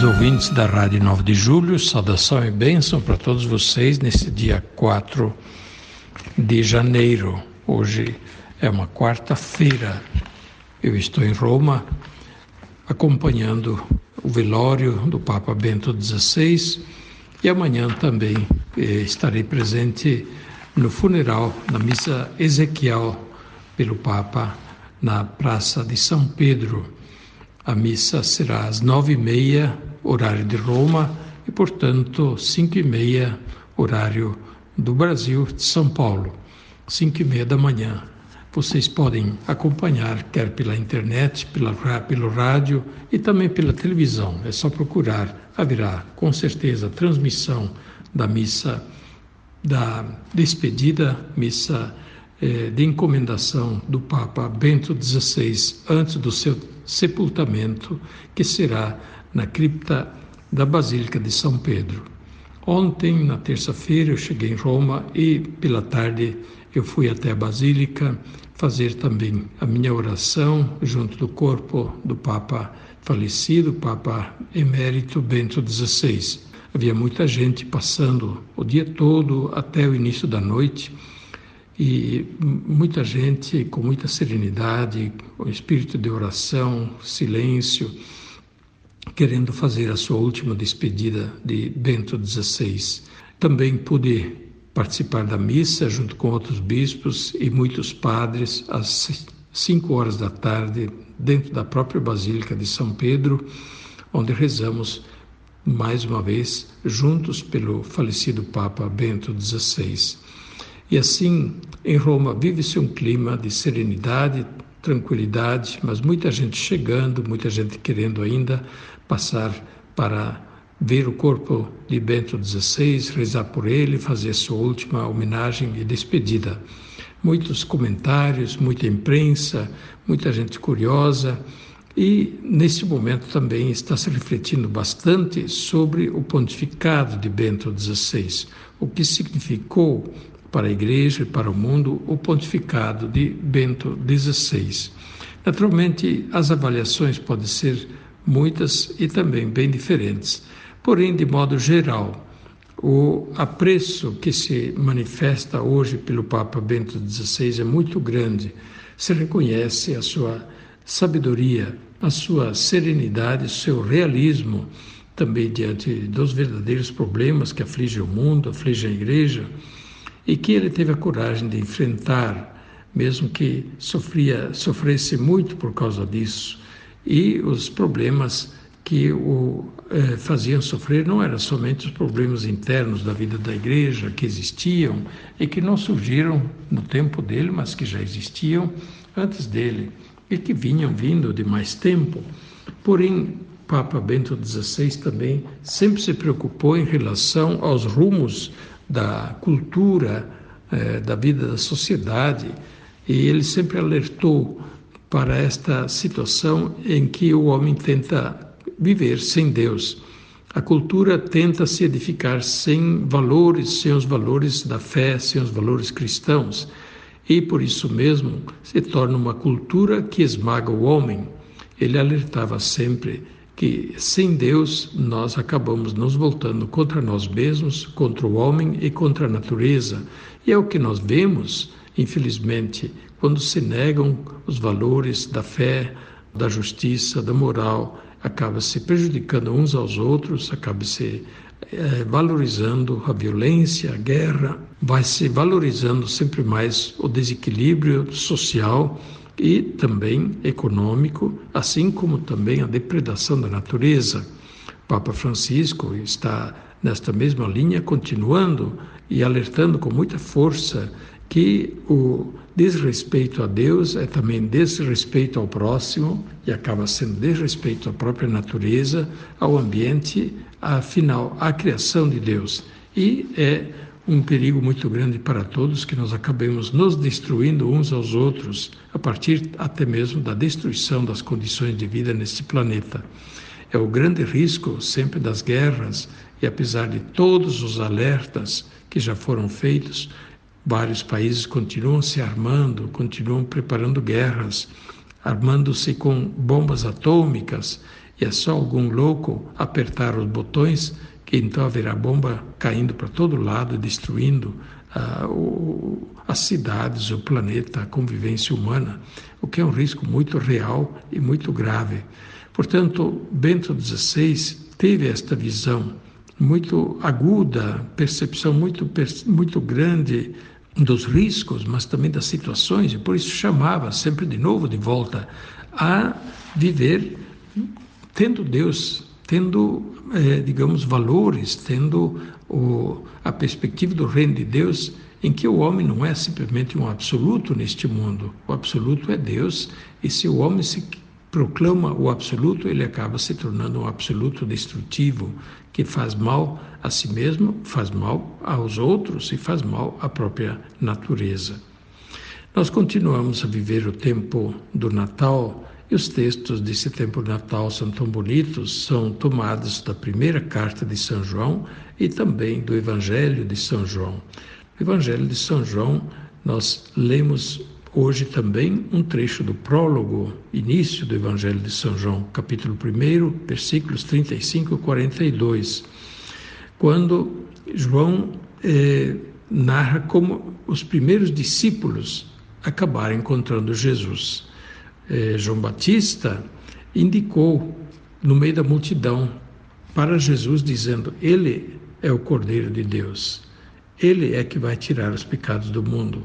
Queridos ouvintes da Rádio 9 de Julho, saudação e bênção para todos vocês nesse dia 4 de janeiro. Hoje é uma quarta-feira. Eu estou em Roma acompanhando o velório do Papa Bento XVI e amanhã também eh, estarei presente no funeral, na missa Ezequiel pelo Papa na Praça de São Pedro. A missa será às nove e meia, horário de Roma, e, portanto, cinco e meia, horário do Brasil, de São Paulo, cinco e meia da manhã. Vocês podem acompanhar, quer pela internet, pela, pelo rádio e também pela televisão. É só procurar. Haverá, com certeza, transmissão da missa da despedida, missa de encomendação do Papa Bento XVI antes do seu sepultamento, que será na cripta da Basílica de São Pedro. Ontem, na terça-feira, eu cheguei em Roma e, pela tarde, eu fui até a Basílica fazer também a minha oração junto do corpo do Papa falecido, Papa Emérito Bento XVI. Havia muita gente passando o dia todo até o início da noite e muita gente com muita serenidade, com espírito de oração, silêncio, querendo fazer a sua última despedida de Bento XVI. Também pude participar da missa junto com outros bispos e muitos padres às cinco horas da tarde dentro da própria Basílica de São Pedro, onde rezamos mais uma vez juntos pelo falecido Papa Bento XVI. E assim, em Roma, vive-se um clima de serenidade, tranquilidade, mas muita gente chegando, muita gente querendo ainda passar para ver o corpo de Bento XVI, rezar por ele, fazer sua última homenagem e despedida. Muitos comentários, muita imprensa, muita gente curiosa. E nesse momento também está se refletindo bastante sobre o pontificado de Bento XVI, o que significou para a Igreja e para o mundo o pontificado de Bento XVI. Naturalmente, as avaliações podem ser muitas e também bem diferentes, porém, de modo geral, o apreço que se manifesta hoje pelo Papa Bento XVI é muito grande. Se reconhece a sua sabedoria, a sua serenidade, o seu realismo também diante dos verdadeiros problemas que afligem o mundo, afligem a Igreja e que ele teve a coragem de enfrentar, mesmo que sofria, sofresse muito por causa disso. E os problemas que o eh, faziam sofrer não eram somente os problemas internos da vida da igreja que existiam e que não surgiram no tempo dele, mas que já existiam antes dele e que vinham vindo de mais tempo. Porém, Papa Bento XVI também sempre se preocupou em relação aos rumos da cultura, eh, da vida da sociedade, e ele sempre alertou para esta situação em que o homem tenta viver sem Deus. A cultura tenta se edificar sem valores, sem os valores da fé, sem os valores cristãos, e por isso mesmo se torna uma cultura que esmaga o homem. Ele alertava sempre que sem Deus nós acabamos nos voltando contra nós mesmos, contra o homem e contra a natureza. E é o que nós vemos, infelizmente, quando se negam os valores da fé, da justiça, da moral, acaba se prejudicando uns aos outros, acaba se é, valorizando a violência, a guerra, vai se valorizando sempre mais o desequilíbrio social e também econômico, assim como também a depredação da natureza. Papa Francisco está nesta mesma linha, continuando e alertando com muita força que o desrespeito a Deus é também desrespeito ao próximo e acaba sendo desrespeito à própria natureza, ao ambiente, afinal, à criação de Deus. E é um perigo muito grande para todos que nós acabemos nos destruindo uns aos outros, a partir até mesmo da destruição das condições de vida neste planeta. É o grande risco sempre das guerras, e apesar de todos os alertas que já foram feitos, vários países continuam se armando, continuam preparando guerras, armando-se com bombas atômicas, e é só algum louco apertar os botões que então haverá bomba caindo para todo lado, destruindo uh, o, as cidades, o planeta, a convivência humana, o que é um risco muito real e muito grave. Portanto, Bento XVI teve esta visão muito aguda, percepção muito, muito grande dos riscos, mas também das situações, e por isso chamava sempre de novo de volta a viver tendo Deus tendo, eh, digamos, valores, tendo o, a perspectiva do reino de Deus, em que o homem não é simplesmente um absoluto neste mundo. O absoluto é Deus, e se o homem se proclama o absoluto, ele acaba se tornando um absoluto destrutivo, que faz mal a si mesmo, faz mal aos outros e faz mal à própria natureza. Nós continuamos a viver o tempo do Natal e os textos desse tempo Natal são tão bonitos, são tomados da primeira carta de São João e também do Evangelho de São João. No Evangelho de São João, nós lemos hoje também um trecho do prólogo, início do Evangelho de São João, capítulo 1, versículos 35 e 42, quando João eh, narra como os primeiros discípulos acabaram encontrando Jesus eh, João Batista indicou no meio da multidão para Jesus, dizendo: Ele é o Cordeiro de Deus, ele é que vai tirar os pecados do mundo.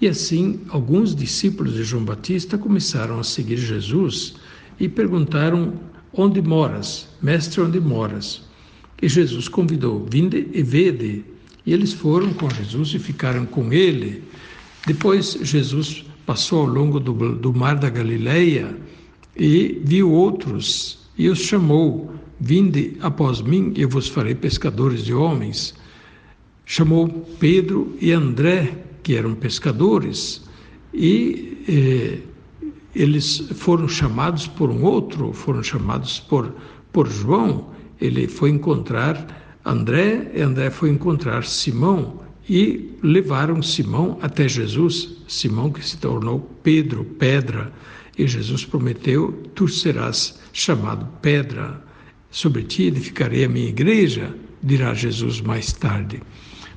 E assim, alguns discípulos de João Batista começaram a seguir Jesus e perguntaram: Onde moras? Mestre, onde moras? E Jesus convidou: Vinde e vede. E eles foram com Jesus e ficaram com ele. Depois, Jesus passou ao longo do, do mar da Galileia e viu outros e os chamou: Vinde após mim, eu vos farei pescadores de homens. Chamou Pedro e André, que eram pescadores, e eh, eles foram chamados por um outro, foram chamados por, por João. Ele foi encontrar André, André foi encontrar Simão, e levaram Simão até Jesus, Simão que se tornou Pedro, pedra, e Jesus prometeu: Tu serás chamado pedra, sobre ti edificarei a minha igreja, dirá Jesus mais tarde.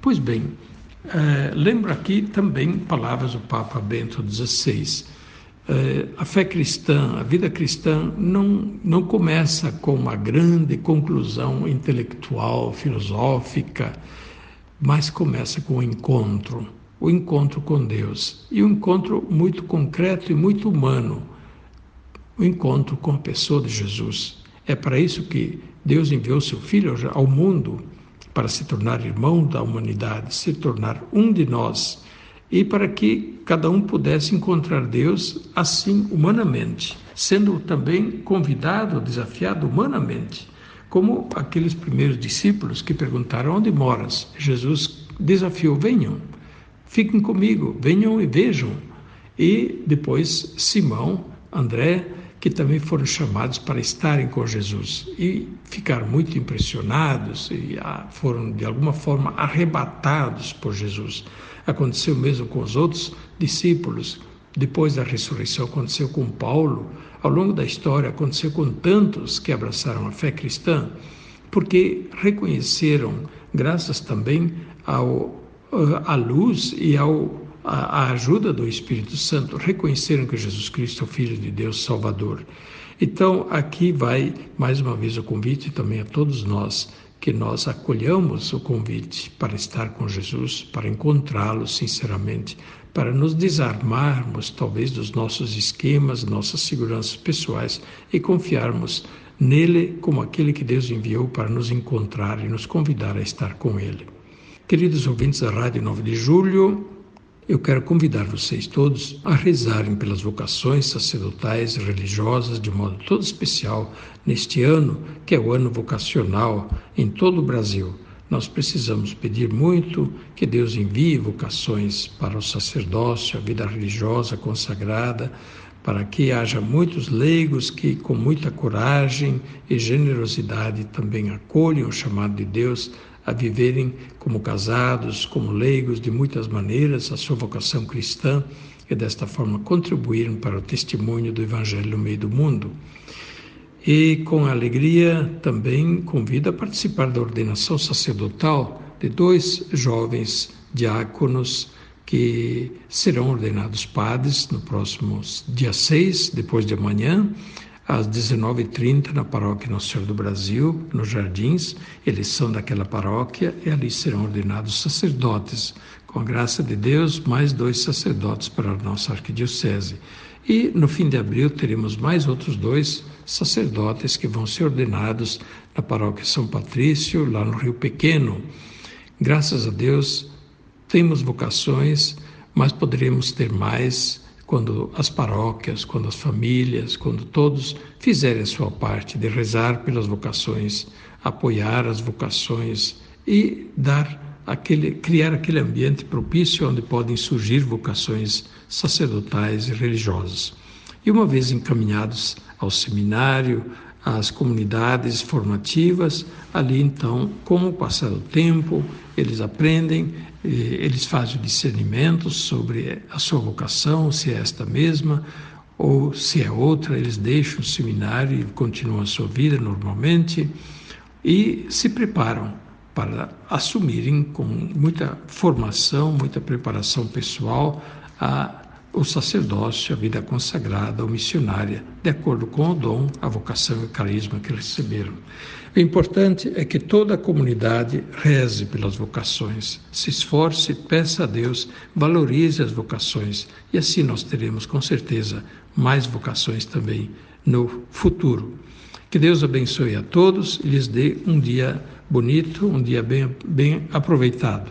Pois bem, eh, lembro aqui também palavras do Papa Bento XVI. Eh, a fé cristã, a vida cristã, não, não começa com uma grande conclusão intelectual, filosófica, mas começa com o encontro, o encontro com Deus. E um encontro muito concreto e muito humano, o encontro com a pessoa de Jesus. É para isso que Deus enviou seu Filho ao mundo, para se tornar irmão da humanidade, se tornar um de nós, e para que cada um pudesse encontrar Deus assim humanamente, sendo também convidado, desafiado humanamente como aqueles primeiros discípulos que perguntaram: Onde moras? Jesus desafiou: Venham, fiquem comigo, venham e vejam. E depois Simão, André, que também foram chamados para estarem com Jesus e ficaram muito impressionados e ah, foram de alguma forma arrebatados por Jesus. Aconteceu mesmo com os outros discípulos. Depois da ressurreição aconteceu com Paulo, ao longo da história aconteceu com tantos que abraçaram a fé cristã, porque reconheceram, graças também ao, à luz e ao, à ajuda do Espírito Santo, reconheceram que Jesus Cristo é o Filho de Deus Salvador. Então, aqui vai mais uma vez o convite também a todos nós que nós acolhamos o convite para estar com Jesus, para encontrá-lo sinceramente, para nos desarmarmos talvez dos nossos esquemas, nossas seguranças pessoais e confiarmos nele como aquele que Deus enviou para nos encontrar e nos convidar a estar com ele. Queridos ouvintes da Rádio 9 de Julho, eu quero convidar vocês todos a rezarem pelas vocações sacerdotais e religiosas de modo todo especial neste ano, que é o ano vocacional em todo o Brasil. Nós precisamos pedir muito que Deus envie vocações para o sacerdócio, a vida religiosa consagrada, para que haja muitos leigos que, com muita coragem e generosidade, também acolham o chamado de Deus a viverem como casados, como leigos, de muitas maneiras, a sua vocação cristã e desta forma contribuírem para o testemunho do Evangelho no meio do mundo. E com alegria também convido a participar da ordenação sacerdotal de dois jovens diáconos que serão ordenados padres no próximo dia 6, depois de amanhã, às 19h30 na paróquia Nossa Senhora do Brasil, nos Jardins. Eles são daquela paróquia e ali serão ordenados sacerdotes. Com a graça de Deus, mais dois sacerdotes para a nossa arquidiocese. E no fim de abril teremos mais outros dois que vão ser ordenados na paróquia São Patrício, lá no Rio Pequeno. Graças a Deus, temos vocações, mas poderemos ter mais quando as paróquias, quando as famílias, quando todos fizerem a sua parte de rezar pelas vocações, apoiar as vocações e dar aquele, criar aquele ambiente propício onde podem surgir vocações sacerdotais e religiosas. E uma vez encaminhados ao seminário, às comunidades formativas, ali então, com o passar do tempo, eles aprendem eles fazem o discernimento sobre a sua vocação, se é esta mesma ou se é outra, eles deixam o seminário e continuam a sua vida normalmente e se preparam para assumirem com muita formação, muita preparação pessoal a o sacerdócio, a vida consagrada ou missionária, de acordo com o dom, a vocação e o carisma que receberam. O importante é que toda a comunidade reze pelas vocações, se esforce, peça a Deus, valorize as vocações e assim nós teremos com certeza mais vocações também no futuro. Que Deus abençoe a todos e lhes dê um dia bonito, um dia bem, bem aproveitado.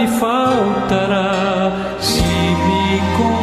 me faltará. Se me